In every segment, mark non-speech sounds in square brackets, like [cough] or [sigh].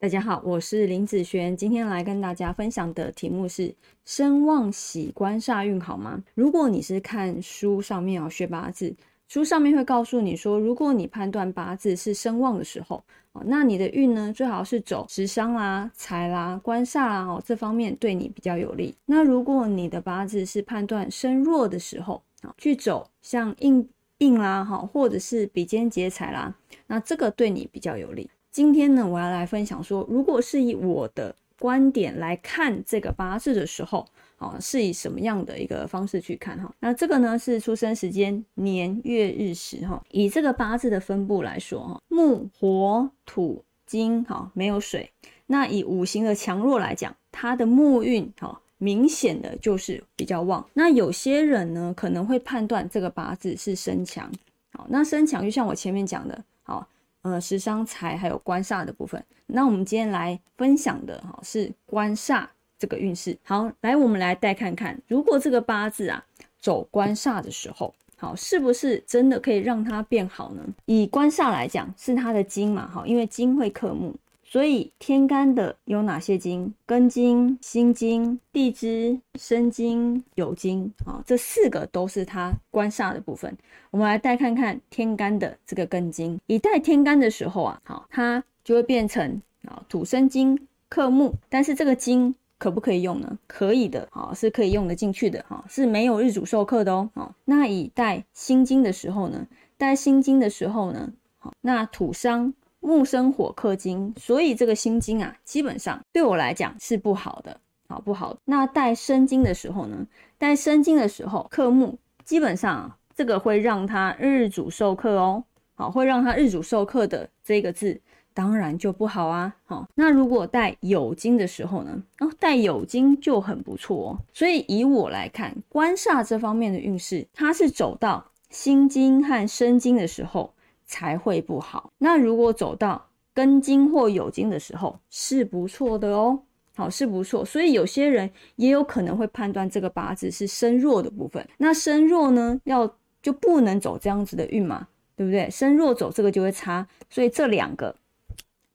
大家好，我是林子璇，今天来跟大家分享的题目是身旺喜官煞运好吗？如果你是看书上面哦学八字，书上面会告诉你说，如果你判断八字是身旺的时候，哦，那你的运呢最好是走食伤啦、财啦、官煞啦哦，这方面对你比较有利。那如果你的八字是判断身弱的时候，啊，去走像硬印啦哈，或者是比肩劫财啦，那这个对你比较有利。今天呢，我要来分享说，如果是以我的观点来看这个八字的时候，啊，是以什么样的一个方式去看哈？那这个呢是出生时间年月日时哈，以这个八字的分布来说哈，木火土金哈没有水，那以五行的强弱来讲，它的木运哈明显的就是比较旺。那有些人呢可能会判断这个八字是身强，好，那身强就像我前面讲的，好。呃，食伤财还有官煞的部分，那我们今天来分享的哈是官煞这个运势。好，来我们来带看看，如果这个八字啊走官煞的时候，好，是不是真的可以让它变好呢？以官煞来讲，是它的金嘛，哈，因为金会克木。所以天干的有哪些金？根金、心金、地支、申金、酉金，啊，这四个都是它官煞的部分。我们来带看看天干的这个根金，一带天干的时候啊，好，它就会变成啊土生金克木，但是这个金可不可以用呢？可以的，好，是可以用得进去的，哈，是没有日主受克的哦，好，那以带辛金的时候呢，带辛金的时候呢，好，那土伤。木生火克金，所以这个心金啊，基本上对我来讲是不好的，好不好？那带生金的时候呢？带生金的时候克木，基本上这个会让他日主受克哦，好，会让他日主受克的这个字，当然就不好啊。好，那如果带酉金的时候呢？哦，带酉金就很不错哦。所以以我来看，官煞这方面的运势，它是走到辛金和申金的时候。才会不好。那如果走到根金或酉金的时候，是不错的哦。好，是不错。所以有些人也有可能会判断这个八字是身弱的部分。那身弱呢，要就不能走这样子的运嘛，对不对？身弱走这个就会差，所以这两个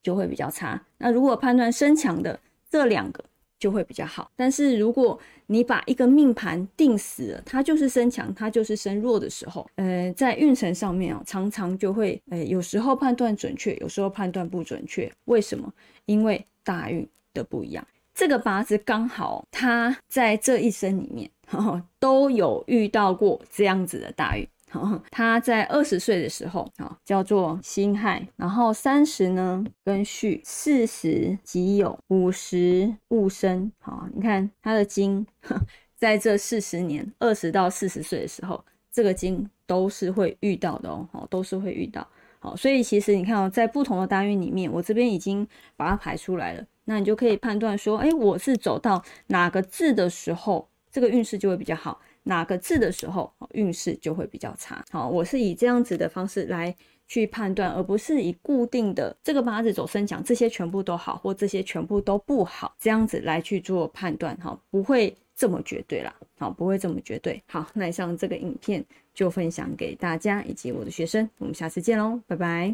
就会比较差。那如果判断身强的这两个。就会比较好，但是如果你把一个命盘定死了，它就是身强，它就是身弱的时候，呃，在运程上面啊，常常就会，呃，有时候判断准确，有时候判断不准确。为什么？因为大运的不一样。这个八字刚好，他在这一生里面 [laughs] 都有遇到过这样子的大运。[laughs] 他在二十岁的时候，啊，叫做辛亥，然后三十呢跟戌，四十己酉，五十戊申。好，你看他的金，[laughs] 在这四十年，二十到四十岁的时候，这个金都是会遇到的哦，好，都是会遇到。好，所以其实你看哦，在不同的大运里面，我这边已经把它排出来了，那你就可以判断说，哎，我是走到哪个字的时候，这个运势就会比较好。哪个字的时候运势就会比较差。好，我是以这样子的方式来去判断，而不是以固定的这个八字走生强，这些全部都好，或这些全部都不好，这样子来去做判断。哈，不会这么绝对啦。好，不会这么绝对。好，那以上这个影片就分享给大家以及我的学生，我们下次见喽，拜拜。